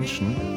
Menschen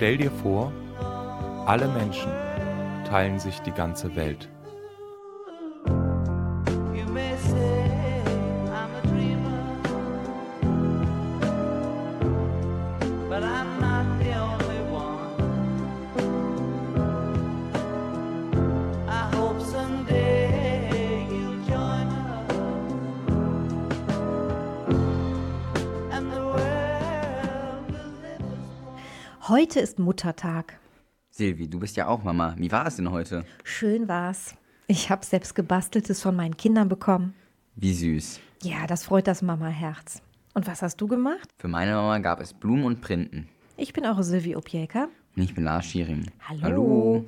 Stell dir vor, alle Menschen teilen sich die ganze Welt. Heute ist Muttertag. Silvi, du bist ja auch Mama. Wie war es denn heute? Schön war's. Ich habe selbst gebasteltes von meinen Kindern bekommen. Wie süß. Ja, das freut das Mama-Herz. Und was hast du gemacht? Für meine Mama gab es Blumen und Printen. Ich bin eure Silvi Objelka. Und ich bin Lars Schiering. Hallo. Hallo.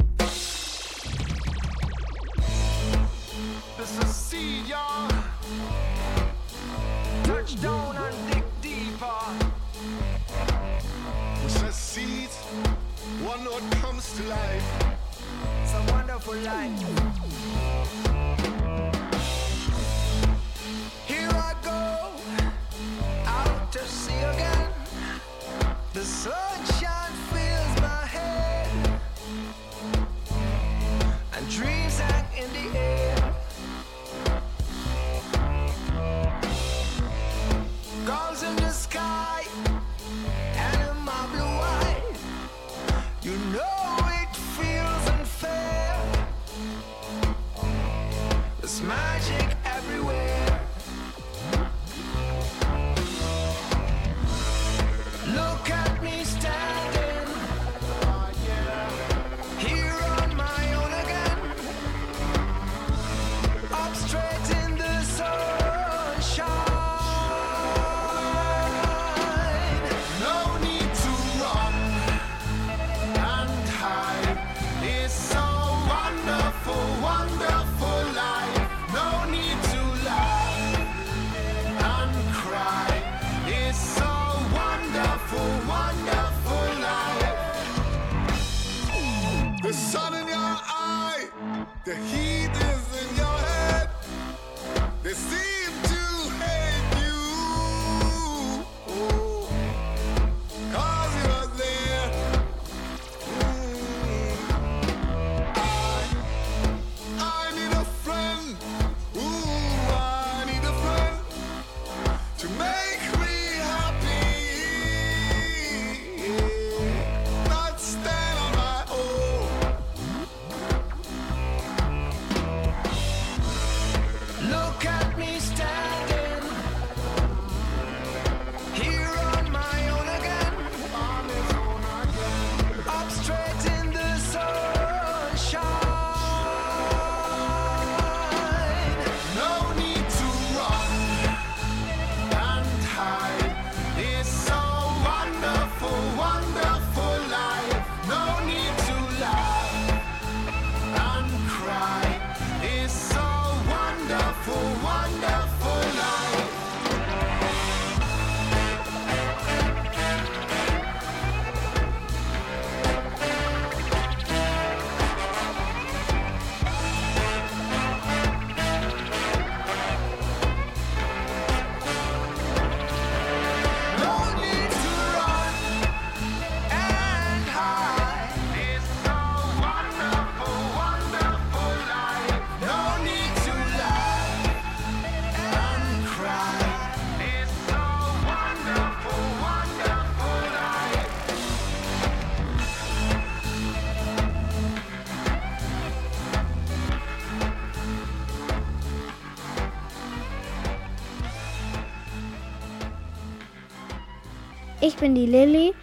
Ich bin die Lilly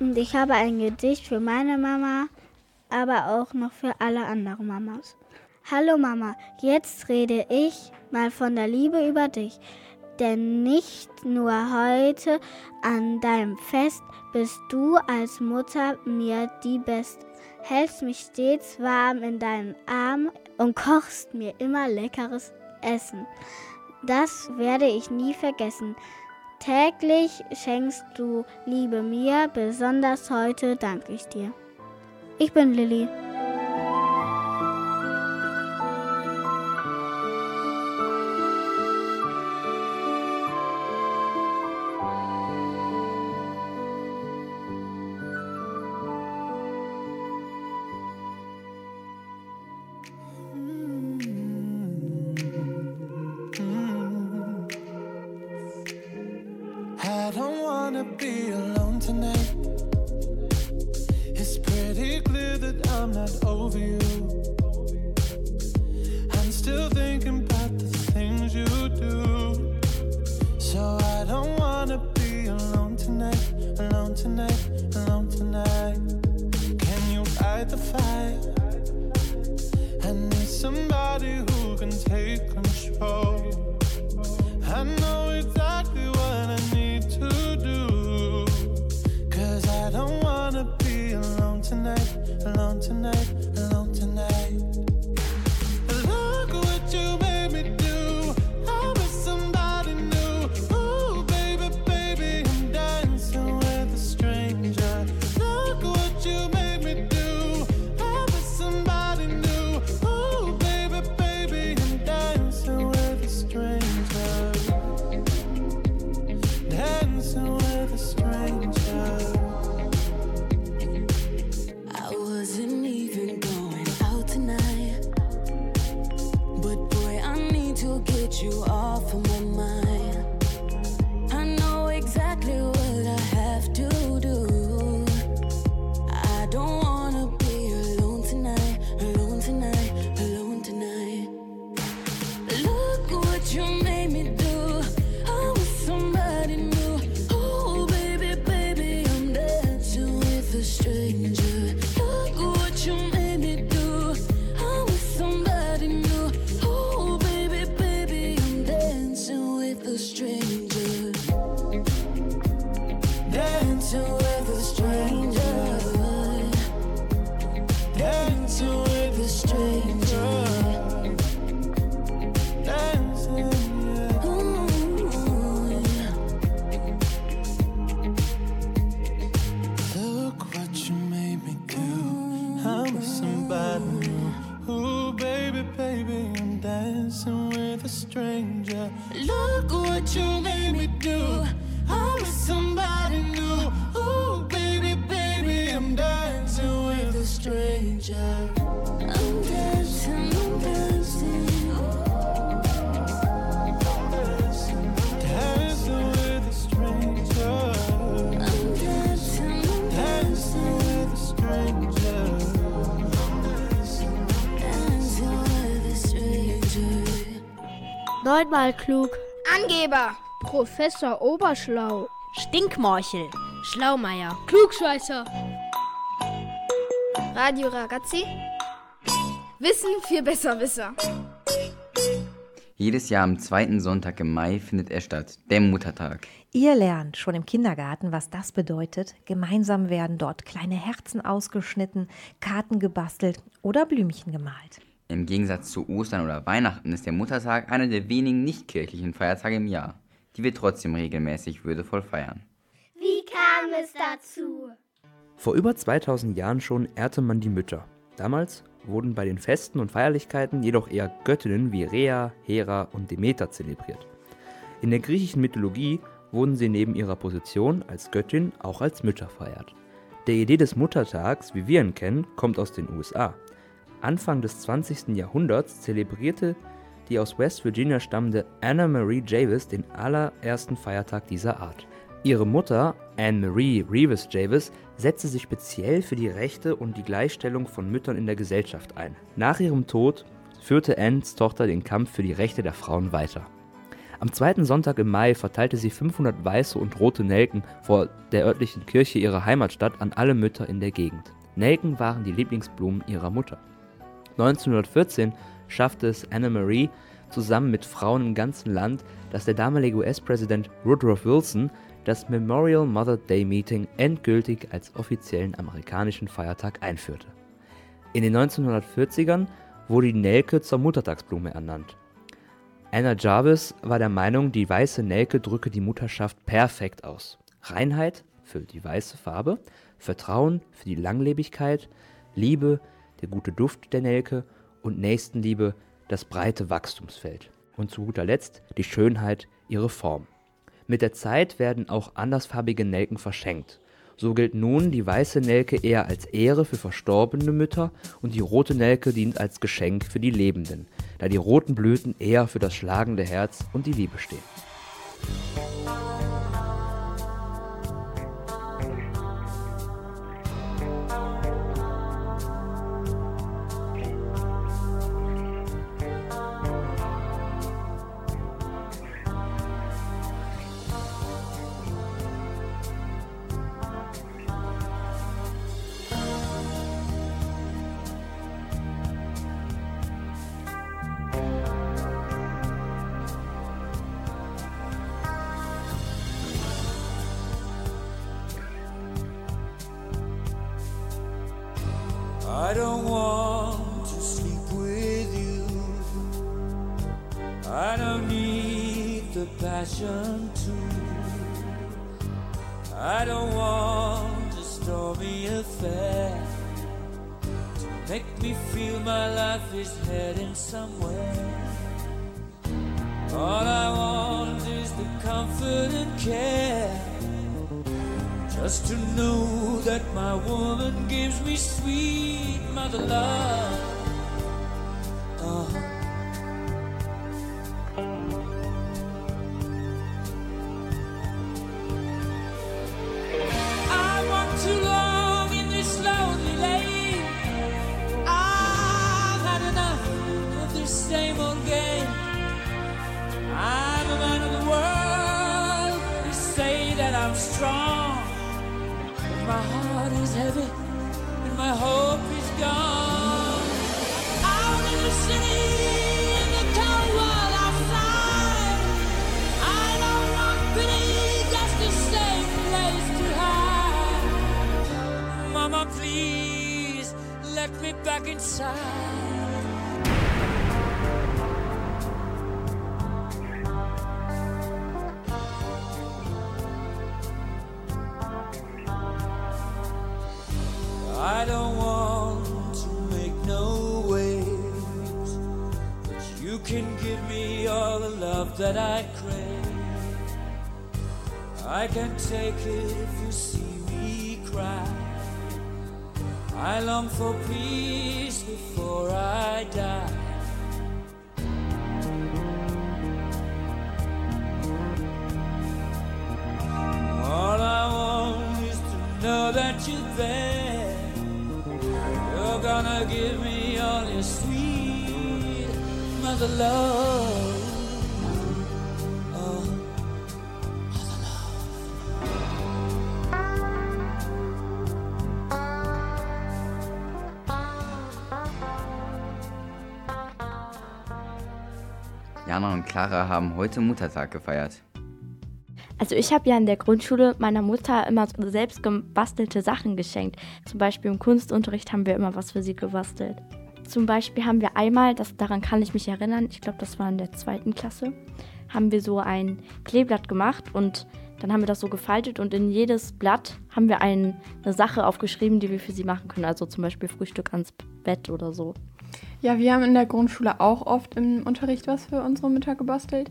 und ich habe ein Gedicht für meine Mama, aber auch noch für alle anderen Mamas. Hallo Mama, jetzt rede ich mal von der Liebe über dich. Denn nicht nur heute an deinem Fest bist du als Mutter mir die Beste. Hältst mich stets warm in deinen Armen und kochst mir immer leckeres Essen. Das werde ich nie vergessen. Täglich schenkst du Liebe mir, besonders heute danke ich dir. Ich bin Lilly. Dancing with a stranger. Look what you made me do. I'm with somebody Neunmal klug. Angeber, Professor Oberschlau. Stinkmorchel, Schlaumeier, Klugscheißer. Radio Ragazzi. Wissen für Besserwisser. Jedes Jahr am zweiten Sonntag im Mai findet er statt, der Muttertag. Ihr lernt schon im Kindergarten, was das bedeutet. Gemeinsam werden dort kleine Herzen ausgeschnitten, Karten gebastelt oder Blümchen gemalt. Im Gegensatz zu Ostern oder Weihnachten ist der Muttertag einer der wenigen nicht-kirchlichen Feiertage im Jahr, die wir trotzdem regelmäßig würdevoll feiern. Wie kam es dazu? Vor über 2000 Jahren schon ehrte man die Mütter. Damals wurden bei den Festen und Feierlichkeiten jedoch eher Göttinnen wie Rhea, Hera und Demeter zelebriert. In der griechischen Mythologie wurden sie neben ihrer Position als Göttin auch als Mütter verehrt. Der Idee des Muttertags, wie wir ihn kennen, kommt aus den USA. Anfang des 20. Jahrhunderts zelebrierte die aus West Virginia stammende Anna Marie Javis den allerersten Feiertag dieser Art. Ihre Mutter, Anne Marie Reeves Javis, setzte sich speziell für die Rechte und die Gleichstellung von Müttern in der Gesellschaft ein. Nach ihrem Tod führte Annes Tochter den Kampf für die Rechte der Frauen weiter. Am zweiten Sonntag im Mai verteilte sie 500 weiße und rote Nelken vor der örtlichen Kirche ihrer Heimatstadt an alle Mütter in der Gegend. Nelken waren die Lieblingsblumen ihrer Mutter. 1914 schaffte es Anna Marie zusammen mit Frauen im ganzen Land, dass der damalige US-Präsident Woodrow Wilson das Memorial Mother Day Meeting endgültig als offiziellen amerikanischen Feiertag einführte. In den 1940ern wurde die Nelke zur Muttertagsblume ernannt. Anna Jarvis war der Meinung, die weiße Nelke drücke die Mutterschaft perfekt aus. Reinheit für die weiße Farbe, Vertrauen für die Langlebigkeit, Liebe, der gute Duft der Nelke und Nächstenliebe, das breite Wachstumsfeld. Und zu guter Letzt die Schönheit, ihre Form. Mit der Zeit werden auch andersfarbige Nelken verschenkt. So gilt nun die weiße Nelke eher als Ehre für verstorbene Mütter und die rote Nelke dient als Geschenk für die Lebenden, da die roten Blüten eher für das schlagende Herz und die Liebe stehen. Don't want to sleep with you. I don't need the passion to. I don't want a stormy affair to make me feel my life is heading somewhere. All I want is the comfort and care. Just to know that my woman gives me sweet mother love. I don't want to make no waves, but you can give me all the love that I crave. I can take it if you see me cry. I long for peace before I die. All I want is to know that you're there. Give me all your sweet mother love. Jana und Clara haben heute Muttertag gefeiert. Also ich habe ja in der Grundschule meiner Mutter immer selbst gebastelte Sachen geschenkt. Zum Beispiel im Kunstunterricht haben wir immer was für sie gebastelt. Zum Beispiel haben wir einmal, das, daran kann ich mich erinnern, ich glaube, das war in der zweiten Klasse, haben wir so ein Kleeblatt gemacht und dann haben wir das so gefaltet und in jedes Blatt haben wir ein, eine Sache aufgeschrieben, die wir für sie machen können. Also zum Beispiel Frühstück ans Bett oder so. Ja, wir haben in der Grundschule auch oft im Unterricht was für unsere Mütter gebastelt.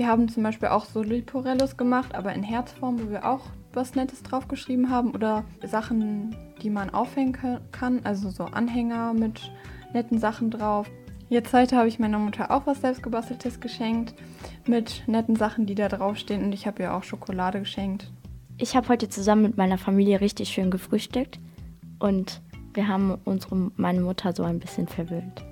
Wir haben zum Beispiel auch so Liporellos gemacht, aber in Herzform, wo wir auch was Nettes draufgeschrieben haben oder Sachen, die man aufhängen kann, also so Anhänger mit netten Sachen drauf. Jetzt heute habe ich meiner Mutter auch was selbstgebasteltes geschenkt mit netten Sachen, die da draufstehen und ich habe ihr auch Schokolade geschenkt. Ich habe heute zusammen mit meiner Familie richtig schön gefrühstückt und wir haben unsere, meine Mutter so ein bisschen verwöhnt.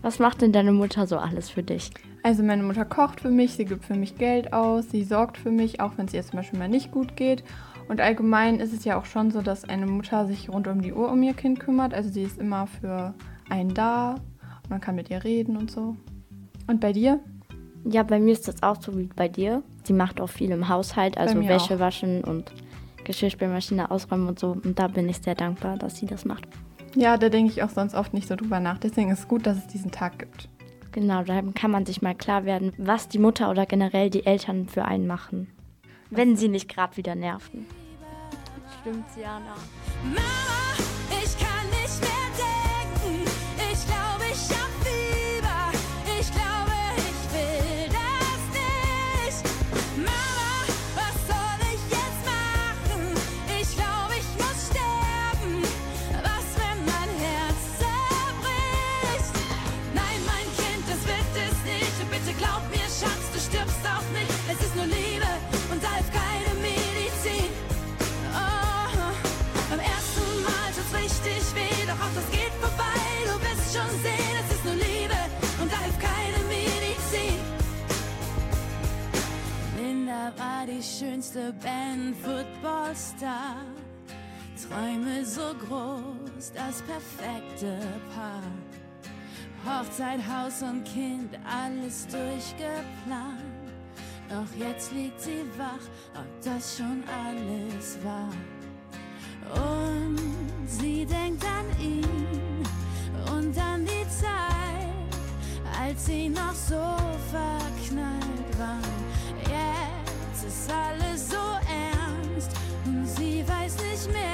Was macht denn deine Mutter so alles für dich? Also meine Mutter kocht für mich, sie gibt für mich Geld aus, sie sorgt für mich, auch wenn es ihr zum Beispiel mal nicht gut geht. Und allgemein ist es ja auch schon so, dass eine Mutter sich rund um die Uhr um ihr Kind kümmert. Also sie ist immer für einen da, man kann mit ihr reden und so. Und bei dir? Ja, bei mir ist das auch so wie bei dir. Sie macht auch viel im Haushalt, also Wäsche auch. waschen und Geschirrspülmaschine ausräumen und so. Und da bin ich sehr dankbar, dass sie das macht. Ja, da denke ich auch sonst oft nicht so drüber nach. Deswegen ist es gut, dass es diesen Tag gibt. Genau, da kann man sich mal klar werden, was die Mutter oder generell die Eltern für einen machen. Wenn sie nicht gerade wieder nerven. Stimmt, Jana. Mama, ich kann War die schönste Band, Footballstar. Träume so groß, das perfekte Paar. Hochzeit, Haus und Kind, alles durchgeplant. Doch jetzt liegt sie wach, ob das schon alles war. Und sie denkt an ihn und an die Zeit, als sie noch so verknallt waren. Ist alles so ernst. Und sie weiß nicht mehr,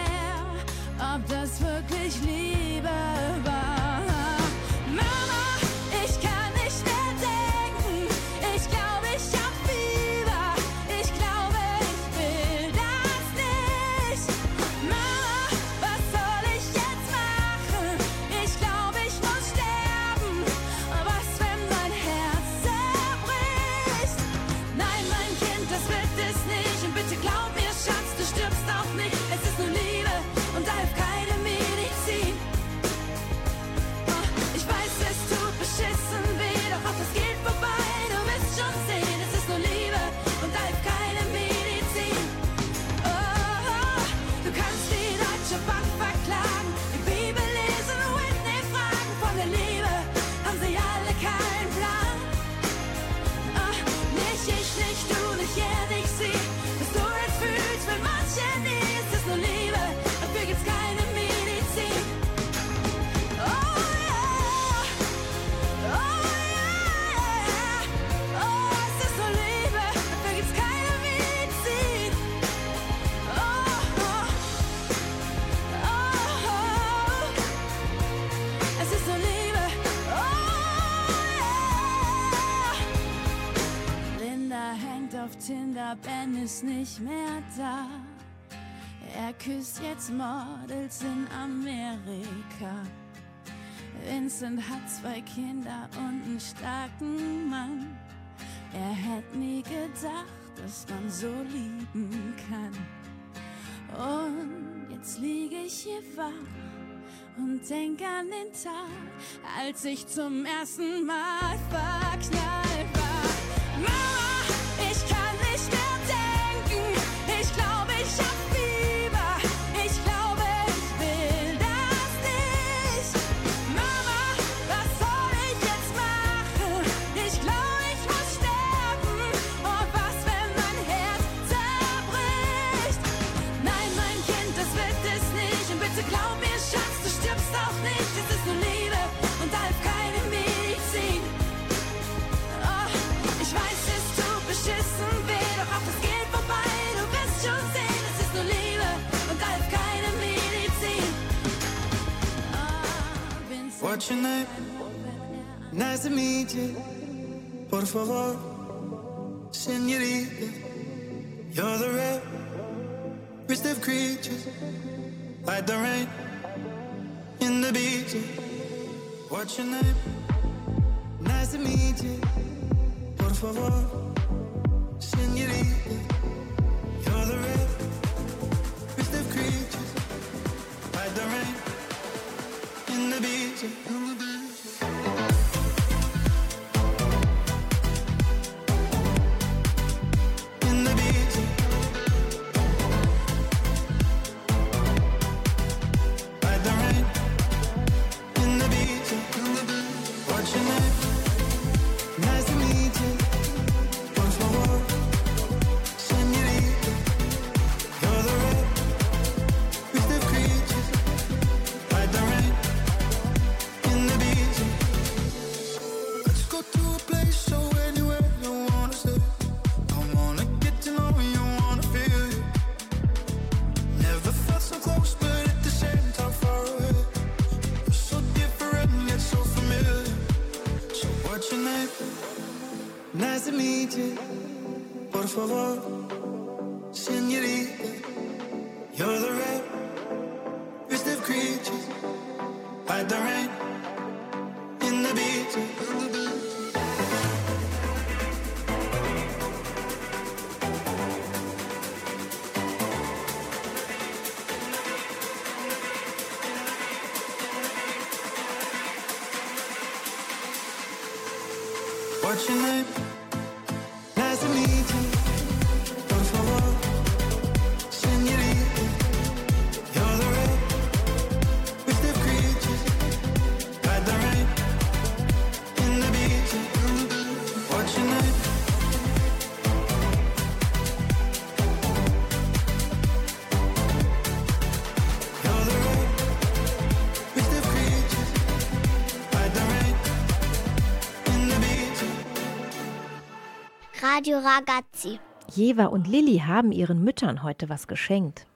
ist nicht mehr da. Er küsst jetzt Models in Amerika. Vincent hat zwei Kinder und einen starken Mann. Er hätte nie gedacht, dass man so lieben kann. Und jetzt liege ich hier wach und denk an den Tag, als ich zum ersten Mal verknallt war. Mama, What's your name? Nice to meet you. Por favor, senorita. You're the rare, rarest of creatures. Like the rain in the beach. What's your name? Nice to meet you. Por favor, senorita. You're the rarest It's a holiday. What's your name? Ragazzi. Jeva und Lilly haben ihren Müttern heute was geschenkt.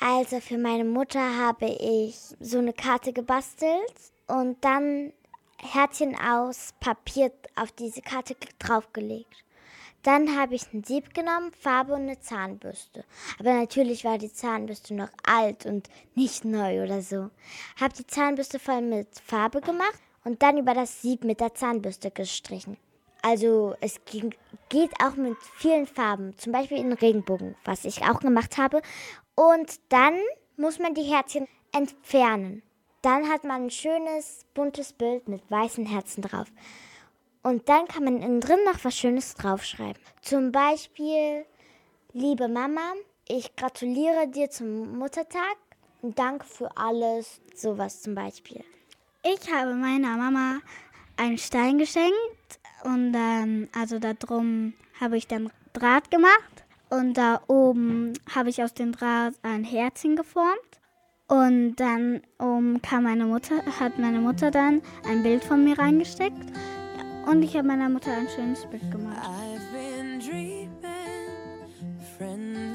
Also für meine Mutter habe ich so eine Karte gebastelt und dann Herzchen aus Papier auf diese Karte draufgelegt. Dann habe ich ein Sieb genommen, Farbe und eine Zahnbürste. Aber natürlich war die Zahnbürste noch alt und nicht neu oder so. Habe die Zahnbürste voll mit Farbe gemacht und dann über das Sieb mit der Zahnbürste gestrichen. Also es ging, geht auch mit vielen Farben, zum Beispiel in Regenbogen, was ich auch gemacht habe. Und dann muss man die Herzchen entfernen. Dann hat man ein schönes, buntes Bild mit weißen Herzen drauf. Und dann kann man innen drin noch was Schönes draufschreiben. Zum Beispiel, liebe Mama, ich gratuliere dir zum Muttertag danke für alles. Sowas zum Beispiel. Ich habe meiner Mama einen Stein geschenkt und dann, also da drum habe ich dann Draht gemacht. Und da oben habe ich aus dem Draht ein Herzchen geformt und dann oben kam meine Mutter, hat meine Mutter dann ein Bild von mir reingesteckt. Und ich habe meiner Mutter ein schönes Bild gemacht. I've been dreaming, friendly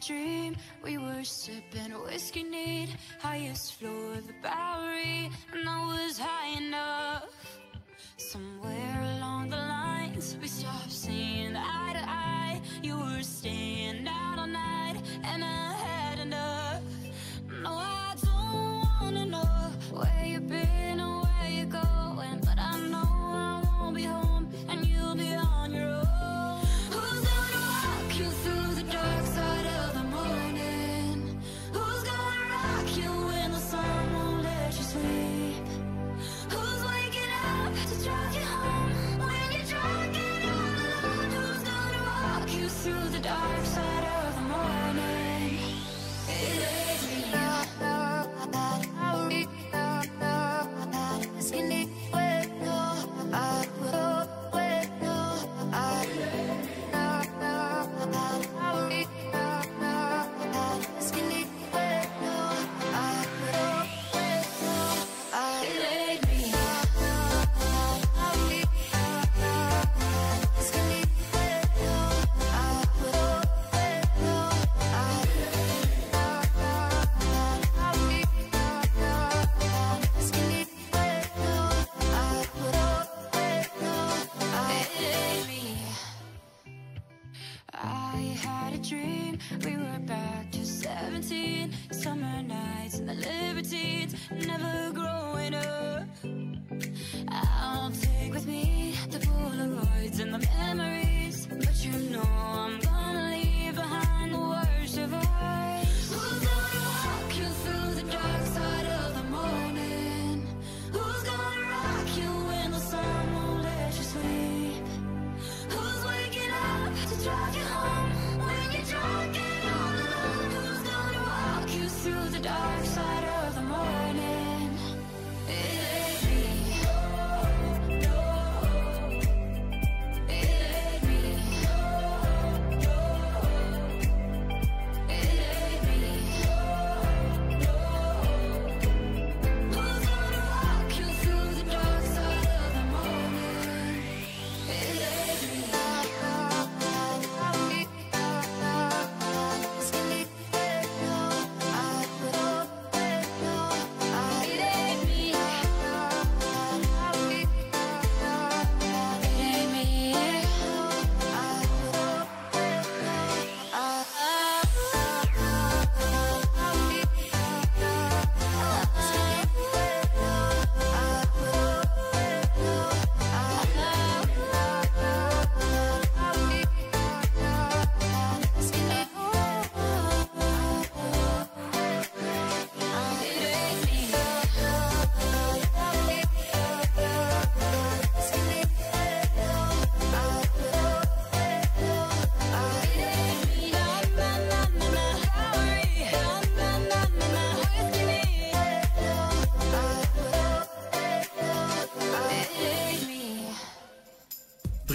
dream, we were sipping whiskey neat, highest floor of the Bowery, and I was high enough.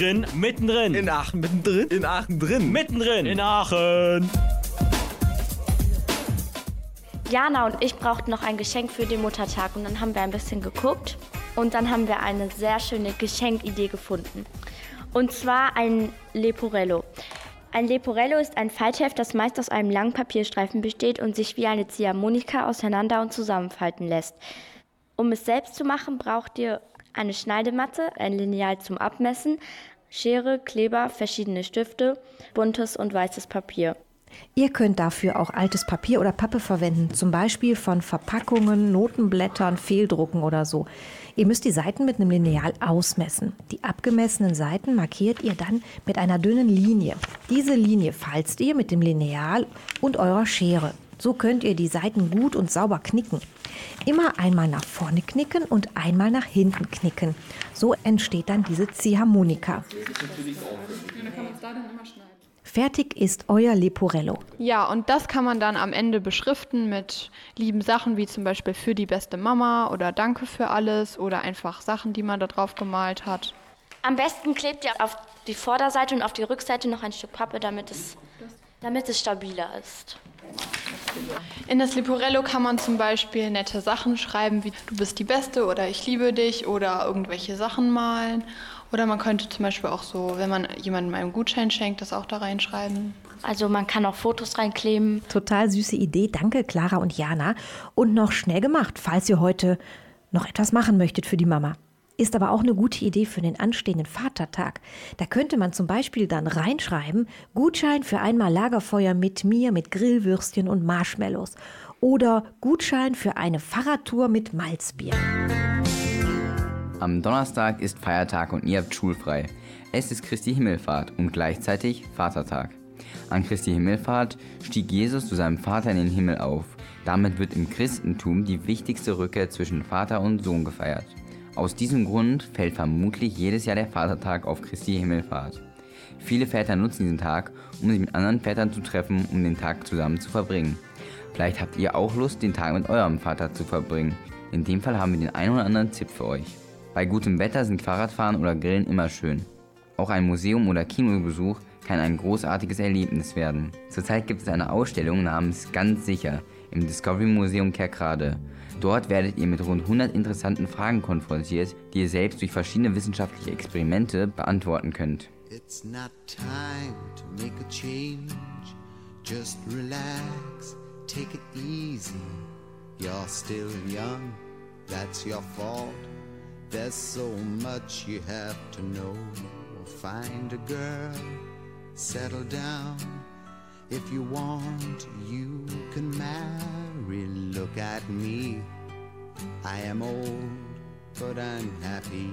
Drin, mittendrin. In Aachen, mittendrin. In Aachen drin. Mittendrin. In Aachen. Jana und ich brauchten noch ein Geschenk für den Muttertag und dann haben wir ein bisschen geguckt und dann haben wir eine sehr schöne Geschenkidee gefunden. Und zwar ein Leporello. Ein Leporello ist ein Faltheft, das meist aus einem langen Papierstreifen besteht und sich wie eine Ziehharmonika auseinander und zusammenfalten lässt. Um es selbst zu machen, braucht ihr eine Schneidematte, ein Lineal zum Abmessen, Schere, Kleber, verschiedene Stifte, buntes und weißes Papier. Ihr könnt dafür auch altes Papier oder Pappe verwenden, zum Beispiel von Verpackungen, Notenblättern, Fehldrucken oder so. Ihr müsst die Seiten mit einem Lineal ausmessen. Die abgemessenen Seiten markiert ihr dann mit einer dünnen Linie. Diese Linie falzt ihr mit dem Lineal und eurer Schere. So könnt ihr die Seiten gut und sauber knicken. Immer einmal nach vorne knicken und einmal nach hinten knicken. So entsteht dann diese Ziehharmonika. Fertig ist euer Leporello. Ja, und das kann man dann am Ende beschriften mit lieben Sachen wie zum Beispiel für die beste Mama oder Danke für alles oder einfach Sachen, die man da drauf gemalt hat. Am besten klebt ihr auf die Vorderseite und auf die Rückseite noch ein Stück Pappe, damit es, damit es stabiler ist. In das Leporello kann man zum Beispiel nette Sachen schreiben, wie du bist die Beste oder ich liebe dich oder irgendwelche Sachen malen. Oder man könnte zum Beispiel auch so, wenn man jemandem einen Gutschein schenkt, das auch da reinschreiben. Also man kann auch Fotos reinkleben. Total süße Idee. Danke, Clara und Jana. Und noch schnell gemacht, falls ihr heute noch etwas machen möchtet für die Mama. Ist aber auch eine gute Idee für den anstehenden Vatertag. Da könnte man zum Beispiel dann reinschreiben, Gutschein für einmal Lagerfeuer mit mir, mit Grillwürstchen und Marshmallows. Oder Gutschein für eine Fahrradtour mit Malzbier. Am Donnerstag ist Feiertag und ihr habt schulfrei. Es ist Christi Himmelfahrt und gleichzeitig Vatertag. An Christi Himmelfahrt stieg Jesus zu seinem Vater in den Himmel auf. Damit wird im Christentum die wichtigste Rückkehr zwischen Vater und Sohn gefeiert. Aus diesem Grund fällt vermutlich jedes Jahr der Vatertag auf Christi Himmelfahrt. Viele Väter nutzen diesen Tag, um sich mit anderen Vätern zu treffen, um den Tag zusammen zu verbringen. Vielleicht habt ihr auch Lust, den Tag mit eurem Vater zu verbringen. In dem Fall haben wir den einen oder anderen Tipp für euch. Bei gutem Wetter sind Fahrradfahren oder Grillen immer schön. Auch ein Museum oder Kinobesuch kann ein großartiges Erlebnis werden. Zurzeit gibt es eine Ausstellung namens Ganz sicher im Discovery Museum Kerkrade. Dort werdet ihr mit rund 100 interessanten Fragen konfrontiert, die ihr selbst durch verschiedene wissenschaftliche Experimente beantworten könnt. It's not time to make a change. Just relax, take it easy. You're still young, that's your fault. There's so much you have to know. Find a girl, settle down. If you want, you can marry. Look at me, I am old, but I'm happy.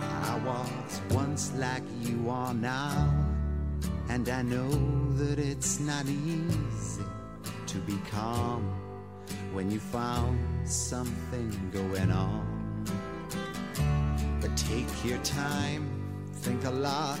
I was once like you are now, and I know that it's not easy to be calm when you found something going on. But take your time, think a lot.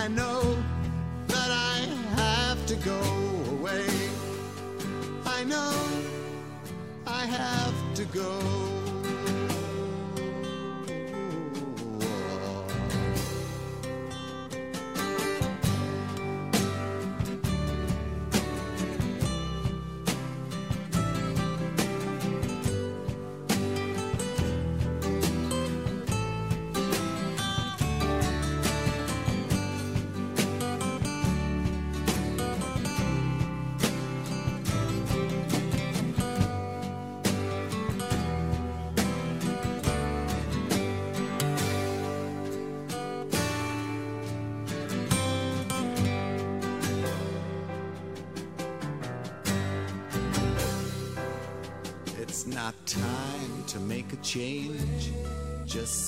I know that I have to go away. I know I have to go.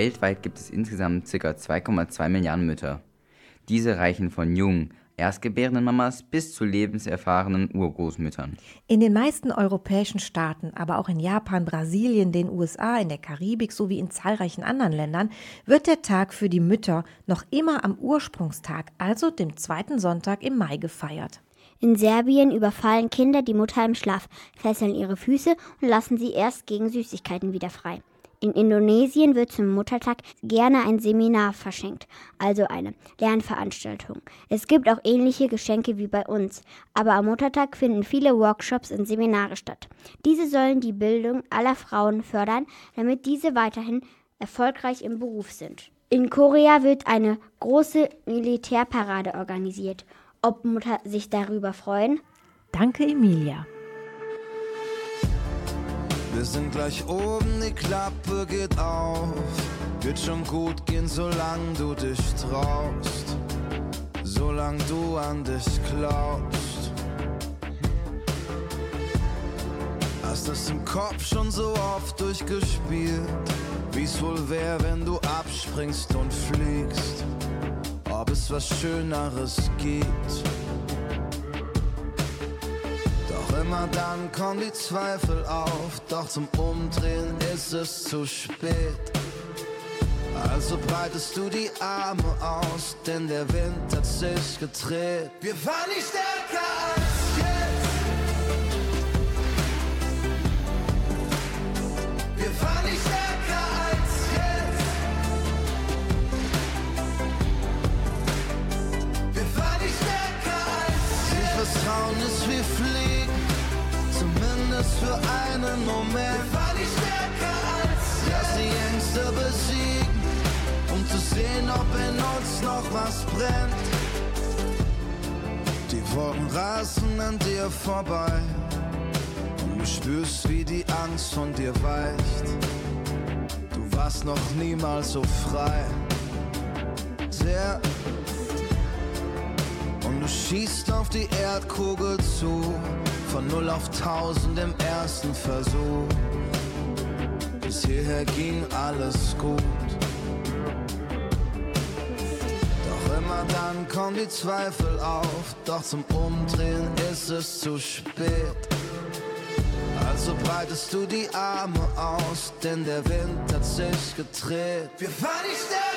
Weltweit gibt es insgesamt ca. 2,2 Milliarden Mütter. Diese reichen von jungen, erstgebärenden Mamas bis zu lebenserfahrenen Urgroßmüttern. In den meisten europäischen Staaten, aber auch in Japan, Brasilien, den USA, in der Karibik sowie in zahlreichen anderen Ländern wird der Tag für die Mütter noch immer am Ursprungstag, also dem zweiten Sonntag im Mai gefeiert. In Serbien überfallen Kinder die Mutter im Schlaf, fesseln ihre Füße und lassen sie erst gegen Süßigkeiten wieder frei. In Indonesien wird zum Muttertag gerne ein Seminar verschenkt, also eine Lernveranstaltung. Es gibt auch ähnliche Geschenke wie bei uns, aber am Muttertag finden viele Workshops und Seminare statt. Diese sollen die Bildung aller Frauen fördern, damit diese weiterhin erfolgreich im Beruf sind. In Korea wird eine große Militärparade organisiert. Ob Mutter sich darüber freuen? Danke, Emilia. Wir sind gleich oben, die Klappe geht auf. Wird schon gut gehen, solange du dich traust. Solange du an dich glaubst. Hast es im Kopf schon so oft durchgespielt. Wie's wohl wär, wenn du abspringst und fliegst. Ob es was Schöneres gibt. Immer dann kommen die Zweifel auf. Doch zum Umdrehen ist es zu spät. Also breitest du die Arme aus, denn der Wind hat sich gedreht. Wir waren nicht stärker als jetzt. Wir waren nicht stärker als jetzt. Wir waren nicht stärker als jetzt. Ich vertrauen ist wie Fliegen, zumindest für einen Moment. Wir waren nicht stärker als. Lass die Ängste besiegen, um zu sehen, ob in uns noch was brennt. Die Wolken rasen an dir vorbei. Und du spürst, wie die Angst von dir weicht. Du warst noch niemals so frei. Sehr. Und du schießt auf die Erdkugel zu. Von 0 auf 1000 im ersten Versuch. Bis hierher ging alles gut. Doch immer dann kommen die Zweifel auf. Doch zum Umdrehen ist es zu spät. Also breitest du die Arme aus, denn der Wind hat sich gedreht. Wir fahren nicht stärker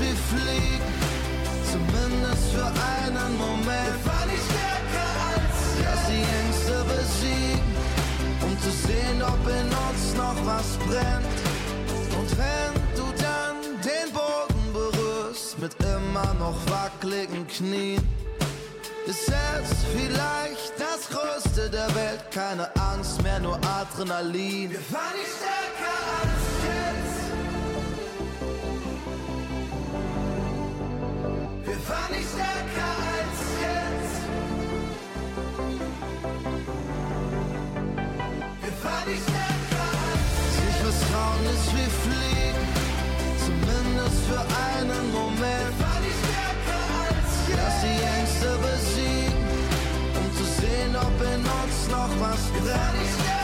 wie Fliegen, zumindest für einen Moment. Wir fahren nicht stärker als. Lass die Ängste besiegen, um zu sehen, ob in uns noch was brennt. Und wenn du dann den Boden berührst mit immer noch wackeligen Knien, ist es vielleicht das Größte der Welt. Keine Angst mehr, nur Adrenalin. Wir fahren nicht stärker besiegen, um zu sehen, ob in uns noch was brennt.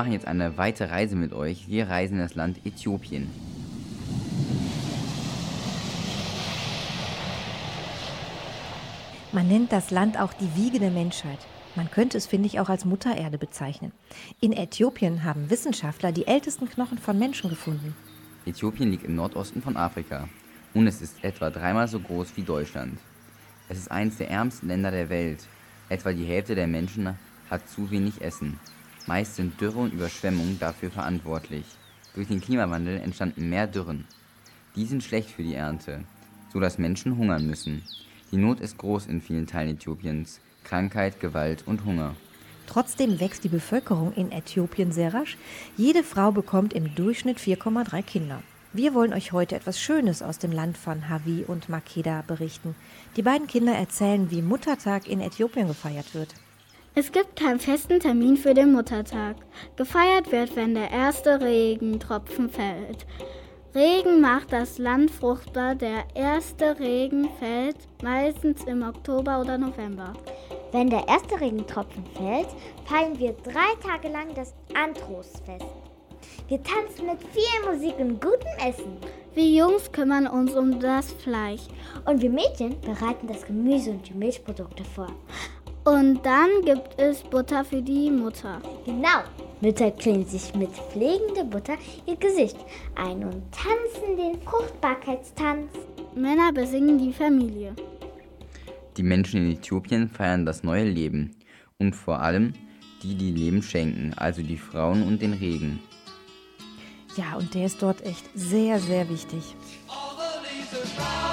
Machen jetzt eine weite Reise mit euch. Wir reisen in das Land Äthiopien. Man nennt das Land auch die Wiege der Menschheit. Man könnte es, finde ich, auch als Muttererde bezeichnen. In Äthiopien haben Wissenschaftler die ältesten Knochen von Menschen gefunden. Äthiopien liegt im Nordosten von Afrika und es ist etwa dreimal so groß wie Deutschland. Es ist eines der ärmsten Länder der Welt. Etwa die Hälfte der Menschen hat zu wenig Essen. Meist sind Dürre und Überschwemmungen dafür verantwortlich. Durch den Klimawandel entstanden mehr Dürren. Die sind schlecht für die Ernte, so dass Menschen hungern müssen. Die Not ist groß in vielen Teilen Äthiopiens. Krankheit, Gewalt und Hunger. Trotzdem wächst die Bevölkerung in Äthiopien sehr rasch. Jede Frau bekommt im Durchschnitt 4,3 Kinder. Wir wollen euch heute etwas Schönes aus dem Land von Havi und Makeda berichten. Die beiden Kinder erzählen, wie Muttertag in Äthiopien gefeiert wird. Es gibt keinen festen Termin für den Muttertag. Gefeiert wird, wenn der erste Regentropfen fällt. Regen macht das Land fruchtbar. Der erste Regen fällt meistens im Oktober oder November. Wenn der erste Regentropfen fällt, feiern wir drei Tage lang das Antrostfest. Wir tanzen mit viel Musik und gutem Essen. Wir Jungs kümmern uns um das Fleisch. Und wir Mädchen bereiten das Gemüse und die Milchprodukte vor. Und dann gibt es Butter für die Mutter. Genau. Mütter cremen sich mit pflegender Butter ihr Gesicht ein und tanzen den Fruchtbarkeitstanz. Männer besingen die Familie. Die Menschen in Äthiopien feiern das neue Leben und vor allem die, die Leben schenken, also die Frauen und den Regen. Ja, und der ist dort echt sehr, sehr wichtig. Stopped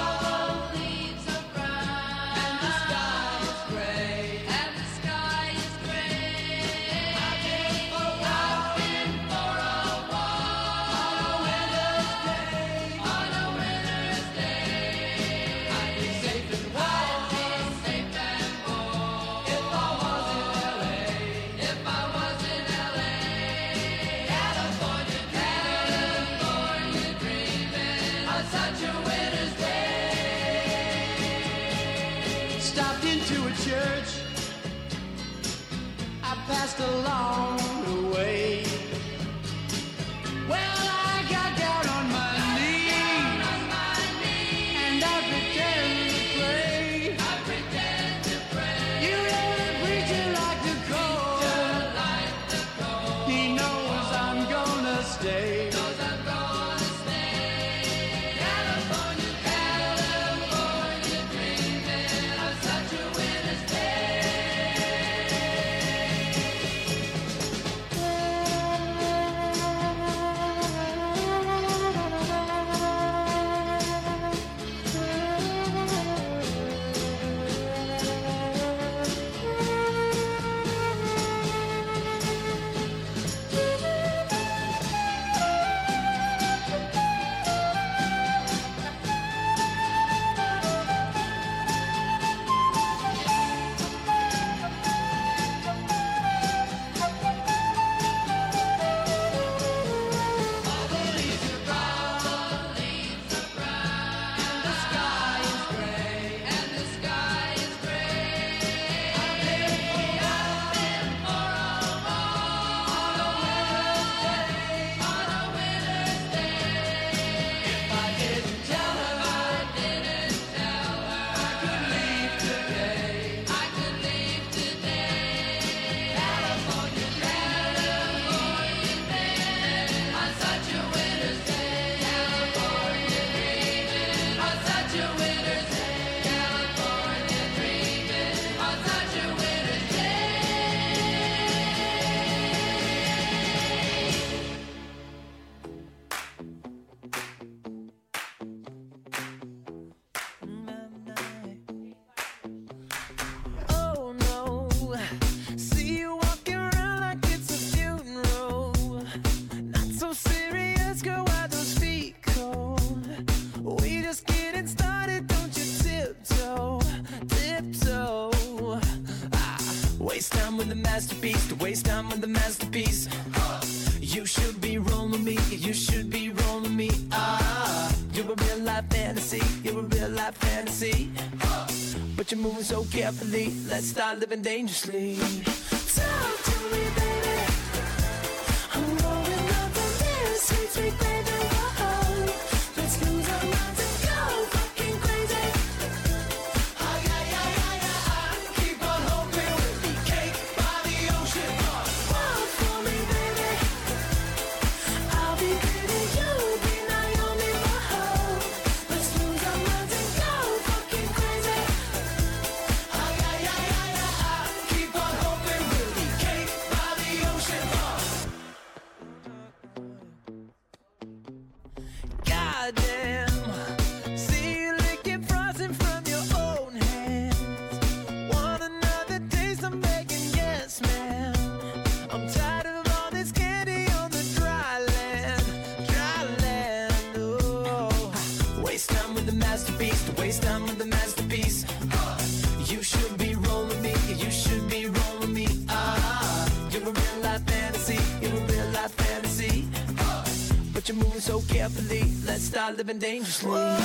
fantasy, you're a real life fantasy. But you're moving so carefully, let's start living dangerously. Talk to me, baby. I'm rolling up on this sweet, sweet baby. Living dangerously.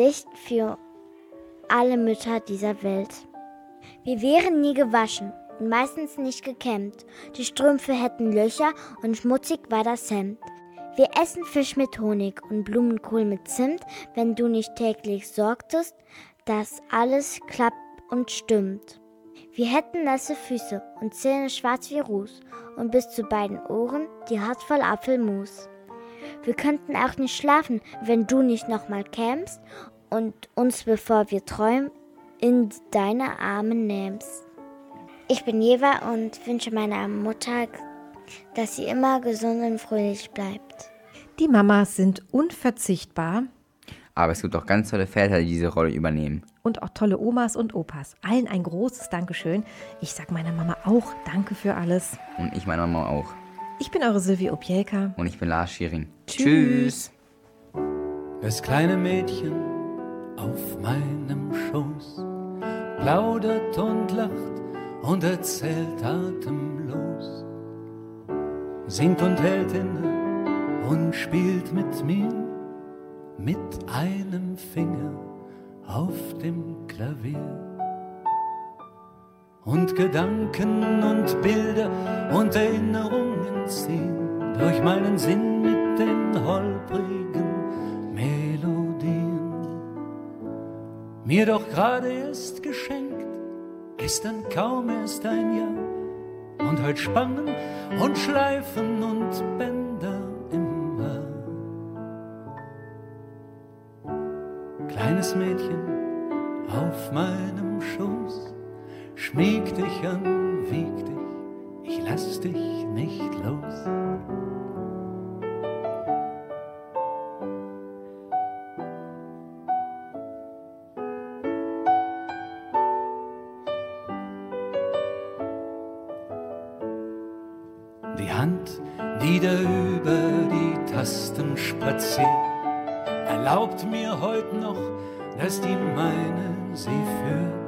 Gedicht für alle Mütter dieser Welt. Wir wären nie gewaschen und meistens nicht gekämmt. Die Strümpfe hätten Löcher und schmutzig war das Hemd. Wir essen Fisch mit Honig und Blumenkohl mit Zimt, wenn du nicht täglich sorgtest, dass alles klappt und stimmt. Wir hätten nasse Füße und Zähne schwarz wie Ruß und bis zu beiden Ohren die Haut voll Apfelmus. Wir könnten auch nicht schlafen, wenn du nicht nochmal kämst und uns, bevor wir träumen, in deine Arme nähmst. Ich bin Jeva und wünsche meiner Mutter, dass sie immer gesund und fröhlich bleibt. Die Mamas sind unverzichtbar Aber es gibt auch ganz tolle Väter, die diese Rolle übernehmen. und auch tolle Omas und Opas. Allen ein großes Dankeschön. Ich sag meiner Mama auch Danke für alles. Und ich meine Mama auch. Ich bin eure Silvie Opielka. Und ich bin Lars Schiering. Tschüss. Das kleine Mädchen auf meinem Schoß plaudert und lacht und erzählt atemlos, singt und hält inne und spielt mit mir mit einem Finger auf dem Klavier. Und Gedanken und Bilder und Erinnerungen ziehen durch meinen Sinn mit den holprigen Mir doch gerade erst geschenkt, gestern kaum erst ein Jahr. Und heute Spannen und Schleifen und Bänder im Haar. Kleines Mädchen auf meinem Schoß Schmieg dich an, wieg dich, ich lass dich nicht los. Noch, dass die meine sie führt.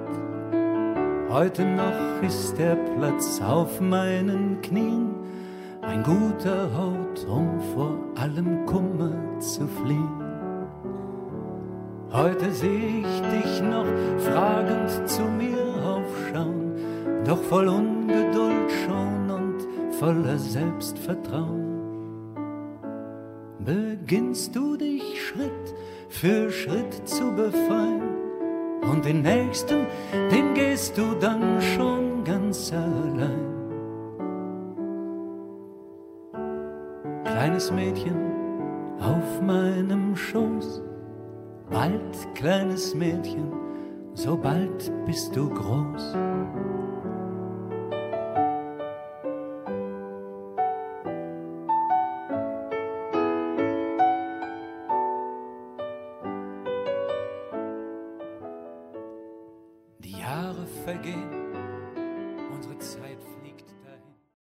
Heute noch ist der Platz auf meinen Knien, ein guter Ort, um vor allem Kummer zu fliehen. Heute seh ich dich noch fragend zu mir aufschauen, doch voll Ungeduld schon und voller Selbstvertrauen. Beginnst du für Schritt zu befreien und den nächsten, den gehst du dann schon ganz allein. Kleines Mädchen auf meinem Schoß, bald kleines Mädchen, so bald bist du groß.